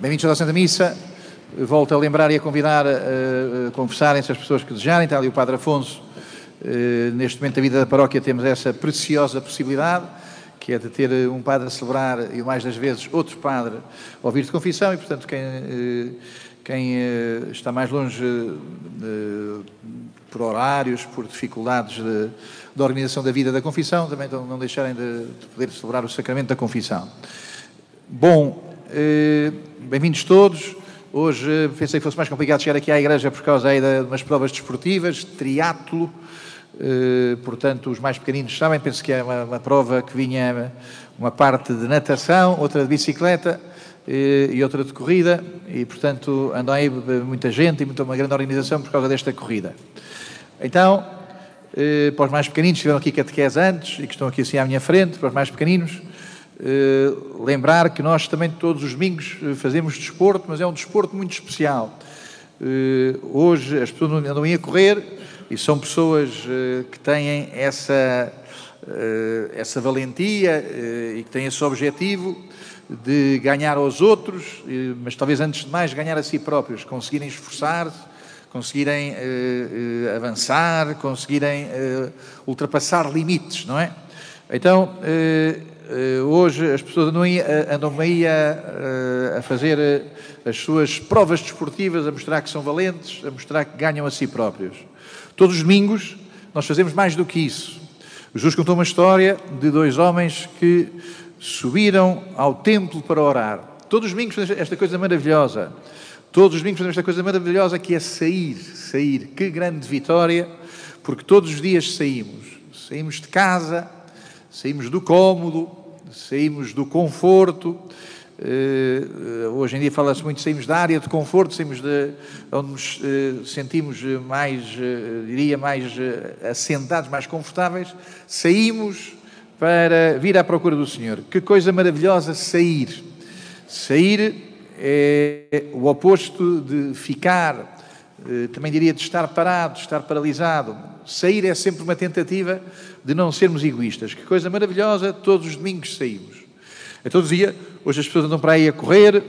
Bem-vindos à Santa Missa. Volto a lembrar e a convidar a, a conversarem-se as pessoas que desejarem. Está ali o Padre Afonso. Eh, neste momento da vida da paróquia temos essa preciosa possibilidade, que é de ter um padre a celebrar e mais das vezes outro padre a ouvir de confissão e, portanto, quem, eh, quem eh, está mais longe por horários, por dificuldades de, de organização da vida da confissão, também não deixarem de, de poder celebrar o sacramento da confissão. Bom, eh, bem-vindos todos. Hoje eh, pensei que fosse mais complicado chegar aqui à igreja por causa aí de umas provas desportivas, triatlo. Eh, portanto, os mais pequeninos sabem, penso que é uma, uma, prova que vinha uma parte de natação, outra de bicicleta e outra de corrida. E, portanto, andam aí muita gente e muita, uma grande organização por causa desta corrida. Então, para os mais pequeninos, estiveram aqui catequese antes e que estão aqui assim à minha frente, para os mais pequeninos, eh, lembrar que nós também todos os domingos eh, fazemos desporto, mas é um desporto muito especial. Uh, hoje as pessoas andam a correr e são pessoas uh, que têm essa, essa valentia e que têm esse objetivo de ganhar aos outros, mas talvez antes de mais ganhar a si próprios, conseguirem esforçar-se, conseguirem avançar, conseguirem ultrapassar limites, não é? Então, hoje as pessoas andam aí, aí a, a, fazer eh, as suas provas desportivas, a mostrar que são valentes, a mostrar que ganham a si próprios. Todos os domingos nós fazemos mais do que isso. Jesus contou uma história de dois homens que subiram ao templo para orar. Todos os domingos fazemos esta coisa maravilhosa. Todos os domingos fazemos esta coisa maravilhosa que é sair, sair. Que grande vitória, porque todos os dias saímos. Saímos de casa, saímos do cômodo, saímos do conforto. Uh, hoje em dia fala-se muito, saímos da área de conforto, saímos de onde nos uh, sentimos mais, diria, mais assentados, mais confortáveis, saímos para vir à procura do Senhor. Que coisa maravilhosa sair. Sair é o oposto de ficar, também diria de estar parado, de estar paralisado. Sair é sempre uma tentativa de não sermos egoístas. Que coisa maravilhosa, todos os domingos saímos. Então dizia, hoje as pessoas andam para aí a correr,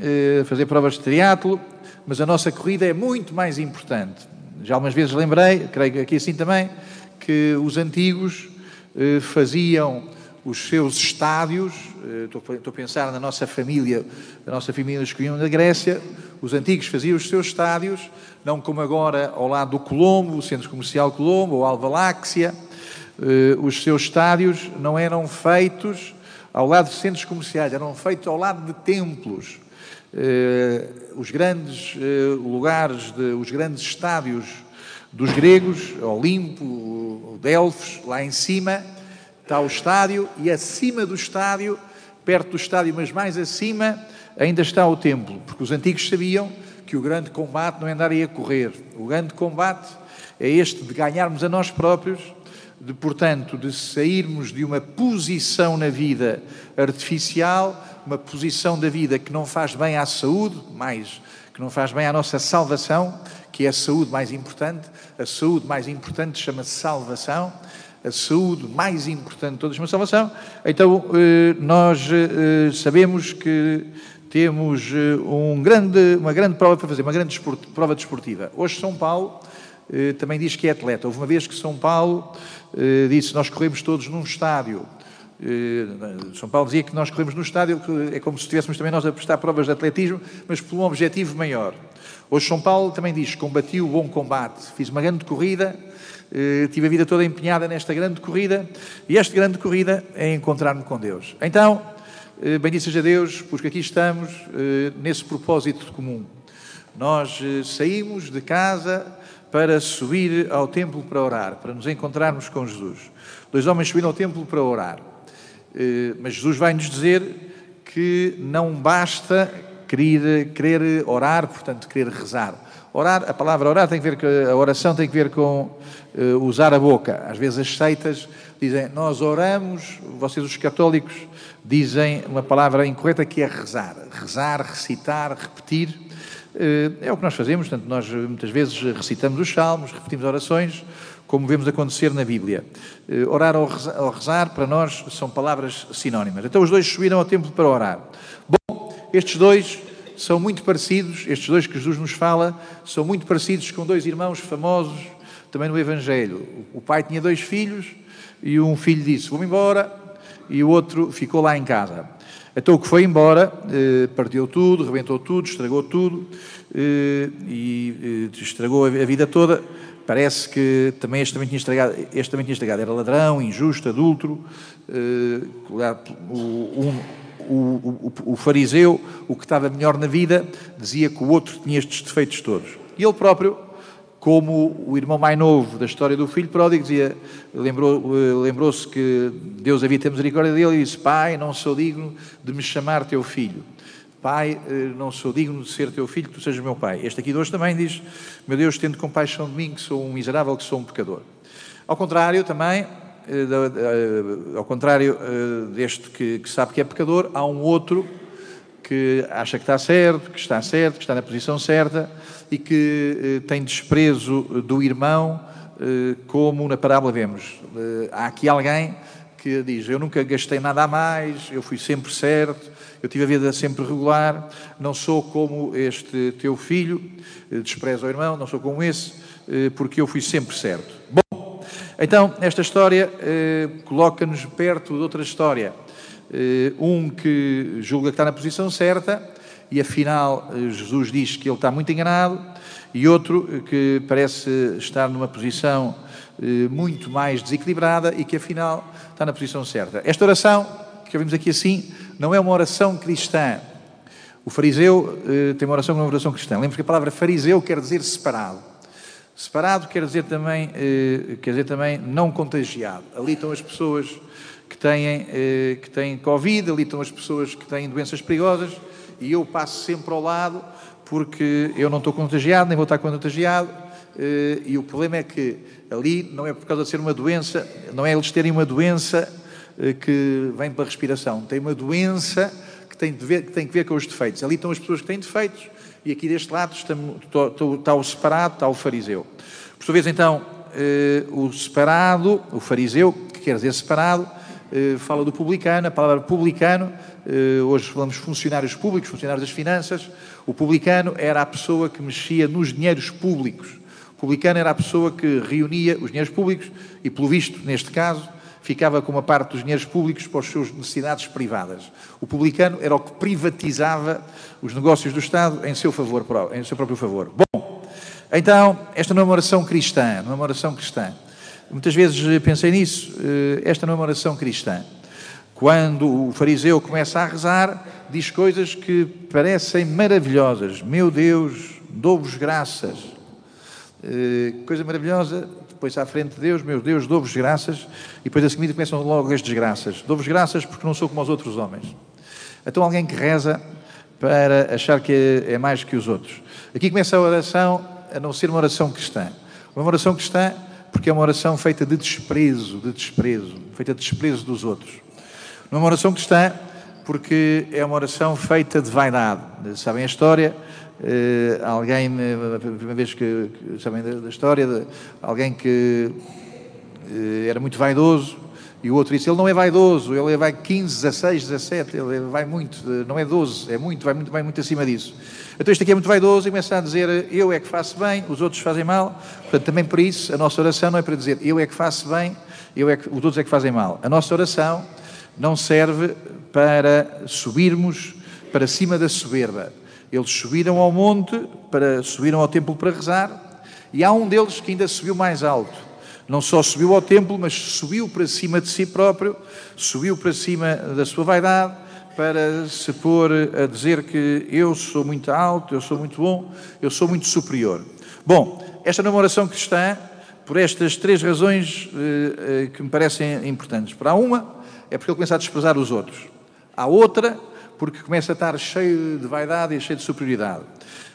eh, a fazer provas de triatlo, mas a nossa corrida é muito mais importante. Já algumas vezes lembrei, creio que aqui assim também, que os antigos eh, faziam os seus estádios, eh, estou a pensar na nossa família, a nossa família escolhida da Grécia, os antigos faziam os seus estádios, não como agora ao lado do Colombo, o Centro Comercial Colombo, ou Alvaláxia, eh, os seus estádios não eram feitos ao lado de centros comerciais, eram feitos ao lado de templos. Eh, os grandes lugares, de, os grandes estádios dos gregos, Olimpo, Delfos, lá em cima está o estádio e acima do estádio, perto do estádio, mas mais acima, ainda está o templo, porque os antigos sabiam que o grande combate não é andar aí a correr. O grande combate é este de ganharmos a nós próprios de, portanto, de sairmos de uma posição na vida artificial, uma posição da vida que não faz bem à saúde, mais que não faz bem à nossa salvação, que é a saúde mais importante. A saúde mais importante chama-se salvação. A saúde mais importante de todas chama-se salvação. Então, eh, nós eh, sabemos que temos eh, um grande, uma grande prova para fazer, uma grande prova desportiva. Hoje, São Paulo também diz que é atleta. Houve uma vez que São Paulo disse: Nós corremos todos num estádio. Eh, São Paulo dizia que nós corremos no estádio, que é como se estivéssemos também nós a prestar provas de atletismo, mas por um objetivo maior. Hoje São Paulo também diz: combati o bom combate, fiz uma grande corrida, eh, tive a vida toda empenhada nesta grande corrida, e esta grande corrida é encontrar-me com Deus. Então, bendito seja Deus, porque aqui estamos nesse propósito comum. Nós saímos de casa para subir ao templo para orar, para nos encontrarmos com Jesus. Dois homens subiram ao templo para orar. Eh, mas Jesus vai nos dizer que não basta querer, querer orar, portanto, querer rezar. Orar, a palavra orar tem que ver com a oração tem que ver com uh, usar a boca. Às vezes as seitas dizem nós oramos, vocês os católicos dizem uma palavra incorreta que é rezar. Rezar, recitar, repetir. Eh, é o que nós fazemos, portanto, nós muitas vezes recitamos os salmos, repetimos orações, como vemos acontecer na Bíblia. Eh, orar ou rezar, para nós, são palavras sinónimas. Então, os dois subiram ao templo para orar. Bom, estes dois são muito parecidos, estes dois que Jesus nos fala, são muito parecidos com dois irmãos famosos também no Evangelho. O pai tinha dois filhos e um filho disse: Vou-me embora, e o outro ficou lá em casa. Então o que foi embora, eh, partiu tudo, rebentou tudo, estragou tudo eh, e eh, estragou a vida toda. Parece que também este também tinha estragado, este também tinha estragado. Era ladrão, injusto, adúltero. O, um, o, o, o, fariseu, o que estava melhor na vida, dizia que o outro tinha estes defeitos todos. E ele próprio como o irmão mais novo da história do filho pródigo dizia, lembrou, lembrou-se que Deus havia ter misericórdia dele e disse: Pai, não sou digno de me chamar teu filho. Pai, eh, não sou digno de ser teu filho, que tu sejas meu pai. Este aqui de hoje também diz: Meu Deus, tendo compaixão de mim, que sou um miserável, que sou um pecador. Ao contrário, também, eh, ao contrário eh, deste que, que sabe que é pecador, há um outro que acha que está certo, que está certo, que está na posição certa e que eh, tem desprezo do irmão, eh, como na parábola vemos. Eh, há aqui alguém que diz: Eu nunca gastei nada a mais, eu fui sempre certo, eu tive a vida sempre regular, não sou como este teu filho, despreza o irmão, não sou como esse, porque eu fui sempre certo. Bom, então, esta história coloca-nos perto de outra história eh, um que julga que está na posição certa e afinal eh, Jesus diz que ele está muito enganado, e outro eh, que parece estar numa posição muito mais desequilibrada e que afinal está na posição certa. Esta oração, que vimos aqui assim, não é uma oração cristã. O fariseu tem uma oração que não é uma oração cristã. Lembra que a palavra fariseu quer dizer separado. Separado quer dizer também, quer dizer também não contagiado. Ali estão as pessoas que têm, eh, que têm Covid, ali estão as pessoas que têm doenças perigosas e eu passo sempre ao lado porque eu não estou contagiado, nem vou estar contagiado. Eh, e o problema é que ali não é por causa de ser uma doença, não é eles terem uma doença eh, que vem para a respiração, tem uma doença que tem, ver, que tem que ver com os defeitos. Ali estão as pessoas que têm defeitos e aqui deste lado está, está o separado, está o fariseu. Por sua vez, então, o separado, o fariseu, que quer dizer separado, eh, fala do publicano, a palavra publicano, eh, hoje falamos funcionários públicos, funcionários das finanças. O publicano era a pessoa que mexia nos dinheiros públicos. Publicano era a pessoa que reunia os dinheiros públicos e, pelo visto, neste caso, ficava com uma parte dos dinheiros públicos para as suas necessidades privadas. O publicano era o que privatizava os negócios do Estado em seu, favor, em seu próprio favor. Bom, então, esta não é uma oração cristã, não é uma oração cristã. Muitas vezes pensei nisso. Eh, esta não é uma oração cristã. Quando o fariseu começa a rezar, diz coisas que parecem maravilhosas. Meu Deus, dou-vos graças. Eh, coisa maravilhosa, depois à frente de Deus, meu Deus, dou-vos graças. E depois a seguir começam logo as desgraças. Dou-vos graças porque não sou como os outros homens. Então alguém que reza para achar que é mais que os outros. Aqui começa a oração a não ser uma oração cristã. Uma oração cristã porque é uma oração feita de desprezo, de desprezo, feita de desprezo dos outros. Não é uma oração cristã, porque é uma oração feita de vaidade. Sabem a história? Uh, alguém, a primeira vez que, que sabem da, da, história, de alguém que uh, era muito vaidoso e o outro disse: Ele não é vaidoso, ele vai 15, 16, 17, ele vai muito, não é 12, é muito, vai muito, vai muito acima disso. Então este aqui é muito vaidoso e começa a dizer eu é que faço bem, os outros fazem mal. Portanto, também por isso, a nossa oração não é para dizer eu é que faço bem, eu é que, os outros é que fazem mal. A nossa oração não serve para subirmos para cima da soberba. Eles subiram ao monte, para, subiram ao templo para rezar, e há um deles que ainda subiu mais alto. Não só subiu ao templo, mas subiu para cima de si próprio, subiu para cima da sua vaidade, para se pôr a dizer que eu sou muito alto, eu sou muito bom, eu sou muito superior. Bom, esta não é uma oração cristã por estas três razões eh, eh, que me parecem importantes. Para uma, é porque ele começa a desprezar os outros. Há outra, porque começa a estar cheio de vaidade e cheio de superioridade.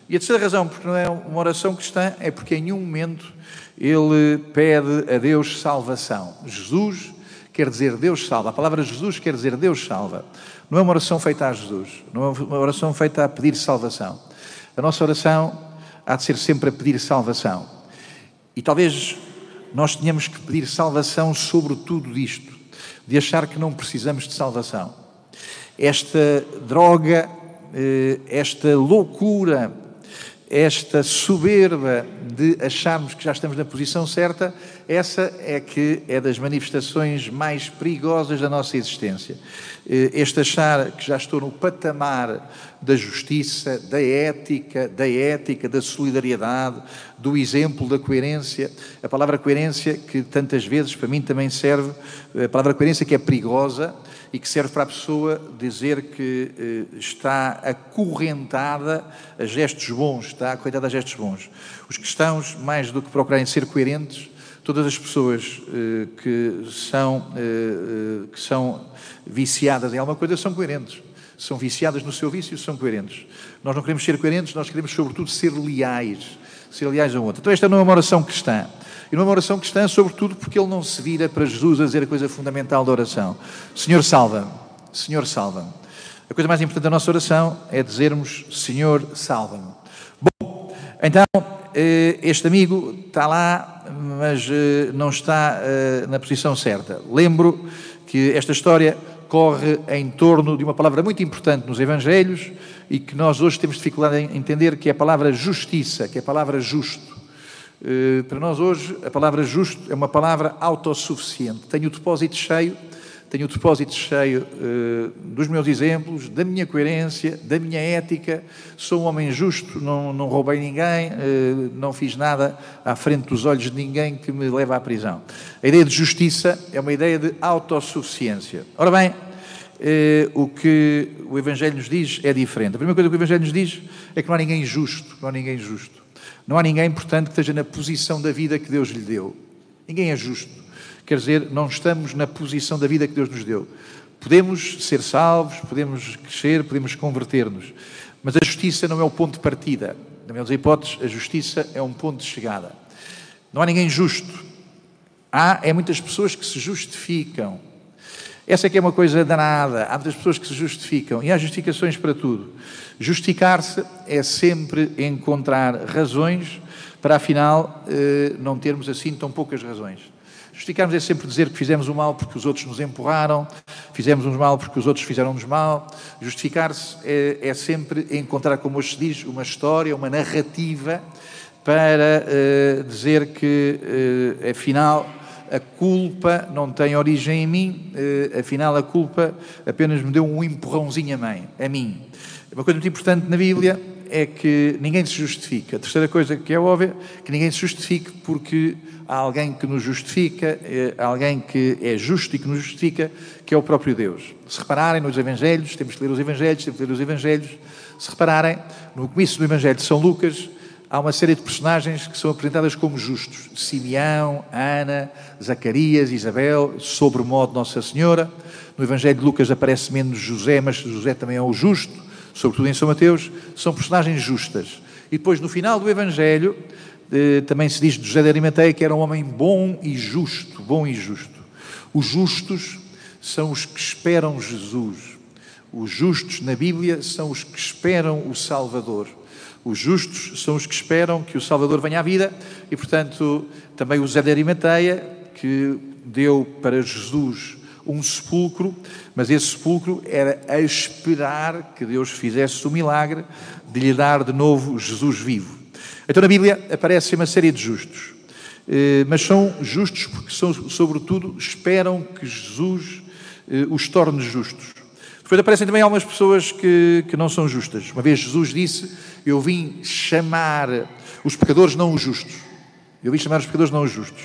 E a terceira razão, porque não é uma oração cristã, é porque em nenhum momento ele pede a Deus salvação. Jesus quer dizer Deus salva. A palavra Jesus quer dizer Deus salva. Não é uma oração feita a Jesus, não é uma oração feita a pedir salvação. A nossa oração há de ser sempre a pedir salvação. E talvez nós tenhamos que pedir salvação sobre tudo isto, de achar que não precisamos de salvação. Esta droga eh, esta loucura, esta soberba de acharmos que já estamos na posição certa, essa é que é das manifestações mais perigosas da nossa existência. Eh, este achar que já estou no patamar da justiça, da ética, da ética, da solidariedade, do exemplo, da coerência. A palavra coerência, que tantas vezes para mim também serve, a palavra coerência que é perigosa e que serve para a pessoa dizer que eh, está acorrentada a gestos bons, está acorrentada a gestos bons. Os cristãos, mais do que procurarem ser coerentes, todas as pessoas eh, que, são, eh, eh, que são viciadas em alguma coisa são coerentes. São viciadas no seu vício, são coerentes. Nós não queremos ser coerentes, nós queremos, sobretudo, ser leais. Ser leais a um outro. Então, esta não é uma oração cristã. E não é uma oração cristã, sobretudo, porque ele não se vira para Jesus a dizer a coisa fundamental da oração: Senhor, salva-me. Senhor, salva-me. A coisa mais importante da nossa oração é dizermos: Senhor, salva-me. Bom, então, este amigo está lá mas eh, não está eh, na posição certa. Lembro que esta história corre em torno de uma palavra muito importante nos Evangelhos e que nós hoje temos dificuldade em entender, que é a palavra justiça, que é a palavra justo. Eh, para nós hoje, a palavra justo é uma palavra autossuficiente. Tenho o depósito cheio tenho o depósito cheio uh, dos meus exemplos, da minha coerência, da minha ética. Sou um homem justo, não, não roubei ninguém, uh, não fiz nada à frente dos olhos de ninguém que me leve à prisão. A ideia de justiça é uma ideia de autossuficiência. Ora bem, uh, o que o Evangelho nos diz é diferente. A primeira coisa que o Evangelho nos diz é que não há ninguém justo, não há ninguém justo. Não há ninguém, portanto, que esteja na posição da vida que Deus lhe deu. Ninguém é justo. Quer dizer, não estamos na posição da vida que Deus nos deu. Podemos ser salvos, podemos crescer, podemos converter-nos, mas a justiça não é o ponto de partida. Na melhor das hipóteses, a justiça é um ponto de chegada. Não há ninguém justo. Há é muitas pessoas que se justificam. Essa é que é uma coisa danada. Há muitas pessoas que se justificam e há justificações para tudo. Justificar-se é sempre encontrar razões para, afinal, eh, não termos assim tão poucas razões. Justificarmos é sempre dizer que fizemos o mal porque os outros nos empurraram, fizemos o mal porque os outros fizeram-nos mal. Justificar-se é, é, sempre encontrar, como hoje se diz, uma história, uma narrativa para uh, dizer que, uh, afinal, a culpa não tem origem em mim, uh, afinal, a culpa apenas me deu um empurrãozinho a mim. A mim. Uma coisa muito importante na Bíblia é que ninguém se justifica. A terceira coisa que é óbvia, que ninguém se justifique porque há alguém que nos justifica, eh, há alguém que é justo e que nos justifica, que é o próprio Deus. Se repararem nos Evangelhos, temos que ler os Evangelhos, temos que ler os Evangelhos. Se repararem, no começo do Evangelho de São Lucas, há uma série de personagens que são apresentadas como justos. Simeão, Ana, Zacarias, Isabel, sobre modo Nossa Senhora. No Evangelho de Lucas aparece menos José, mas José também é o justo, sobretudo em São Mateus. São personagens justas. E depois, no final do Evangelho, também se diz de José de Arimateia que era um homem bom e justo, bom e justo. Os justos são os que esperam Jesus. Os justos na Bíblia são os que esperam o Salvador. Os justos são os que esperam que o Salvador venha à vida e, portanto, também o José de Arimateia, que deu para Jesus um sepulcro, mas esse sepulcro era a esperar que Deus fizesse o milagre de lhe dar de novo Jesus vivo. Então na Bíblia aparece uma série de justos, eh, mas são justos porque, são, sobretudo, esperam que Jesus eh, os torne justos. Depois aparecem também algumas pessoas que, que não são justas. Uma vez Jesus disse: Eu vim chamar os pecadores não os justos. Eu vim chamar os pecadores não os justos.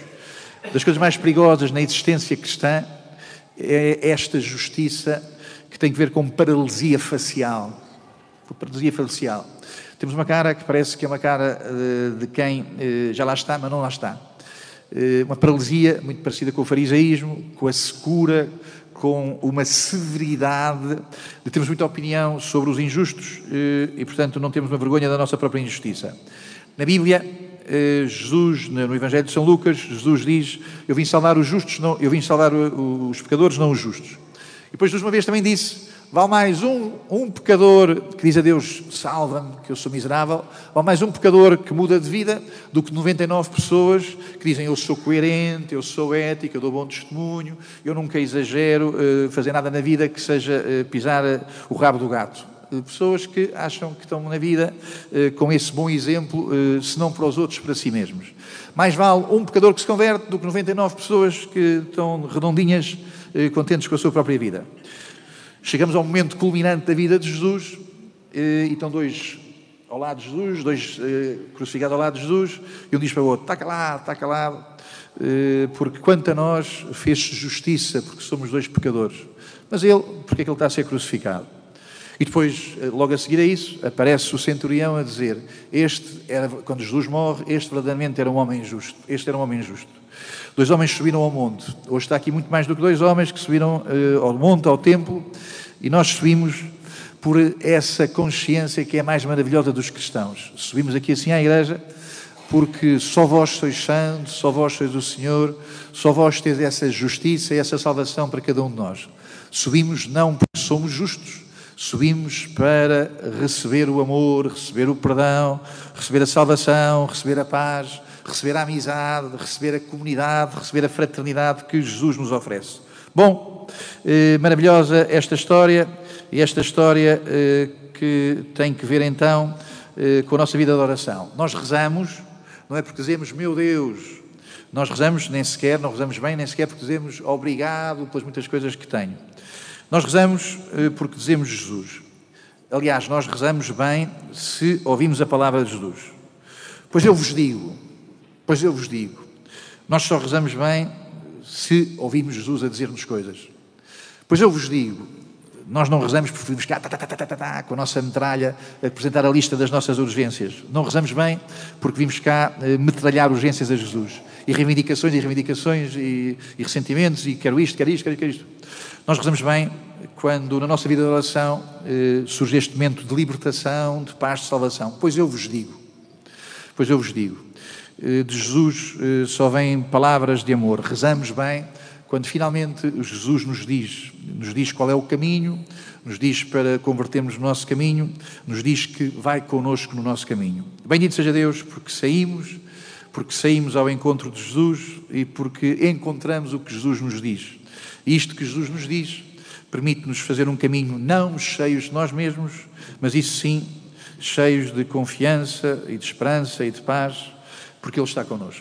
Das coisas mais perigosas na existência cristã esta justiça que tem que ver com paralisia facial. Paralisia facial. Temos uma cara que parece que é uma cara uh, de quem uh, já lá está, mas não lá está. Uh, uma paralisia muito parecida com o farisaísmo, com a secura, com uma severidade, de termos muita opinião sobre os injustos e, portanto, não temos uma vergonha da nossa própria injustiça. Na Bíblia, Jesus, no Evangelho de São Lucas, Jesus diz: Eu vim salvar os justos, não, eu vim salvar os pecadores, não os justos. E depois, uma vez, também disse: Vale mais um, um pecador que diz a Deus, salva-me, que eu sou miserável, vale mais um pecador que muda de vida do que 99 pessoas que dizem eu sou coerente, eu sou ético, eu dou bom testemunho, eu nunca exagero uh, fazer nada na vida que seja uh, pisar o rabo do gato. Pessoas que acham que estão na vida com esse bom exemplo, se não para os outros, para si mesmos. Mais vale um pecador que se converte do que 99 pessoas que estão redondinhas, contentes com a sua própria vida. Chegamos ao momento culminante da vida de Jesus e estão dois ao lado de Jesus, dois crucificados ao lado de Jesus, e um diz para o outro: está calado, está calado, porque quanto a nós fez-se justiça, porque somos dois pecadores. Mas ele, porque é que ele está a ser crucificado? E depois, logo a seguir a isso, aparece o centurião a dizer: Este era, quando Jesus morre, este verdadeiramente era um homem justo. Este era um homem justo. Dois homens subiram ao monte. Hoje está aqui muito mais do que dois homens que subiram uh, ao monte, ao templo, e nós subimos por essa consciência que é a mais maravilhosa dos cristãos. Subimos aqui assim à igreja porque só vós sois santos, só vós sois o Senhor, só vós tens essa justiça e essa salvação para cada um de nós. Subimos não porque somos justos, subimos para receber o amor, receber o perdão, receber a salvação, receber a paz, receber a amizade, receber a comunidade, receber a fraternidade que Jesus nos oferece. Bom, eh, maravilhosa esta história, e esta história eh, que tem que ver então eh, com a nossa vida de oração. Nós rezamos, não é porque dizemos, meu Deus, nós rezamos nem sequer, não rezamos bem, nem sequer porque dizemos obrigado pelas muitas coisas que tenho. Nós rezamos eh, porque dizemos Jesus. Aliás, nós rezamos bem se ouvimos a palavra de Jesus. Pois eu vos digo, pois eu vos digo, nós só rezamos bem se ouvimos Jesus a dizer-nos coisas. Pois eu vos digo, nós não rezamos porque vimos cá com a nossa metralha apresentar a lista das nossas urgências. Não rezamos bem porque vimos cá eh, metralhar urgências a Jesus. E reivindicações e reivindicações e, e ressentimentos e quero isto, quero isto, quero, quero isto. Nós rezamos bem quando na nossa vida de oração eh, surge este momento de libertação, de paz, de salvação. Pois eu vos digo, pois eu vos digo, eh, de Jesus eh, só vêm palavras de amor. Rezamos bem quando finalmente Jesus nos diz, nos diz qual é o caminho, nos diz para convertermos o nosso caminho, nos diz que vai connosco no nosso caminho. Bendito seja Deus porque saímos, porque saímos ao encontro de Jesus e porque encontramos o que Jesus nos diz. E isto que Jesus nos diz permite-nos fazer um caminho não cheios de nós mesmos, mas isso sim, cheios de confiança e de esperança e de paz, porque Ele está connosco.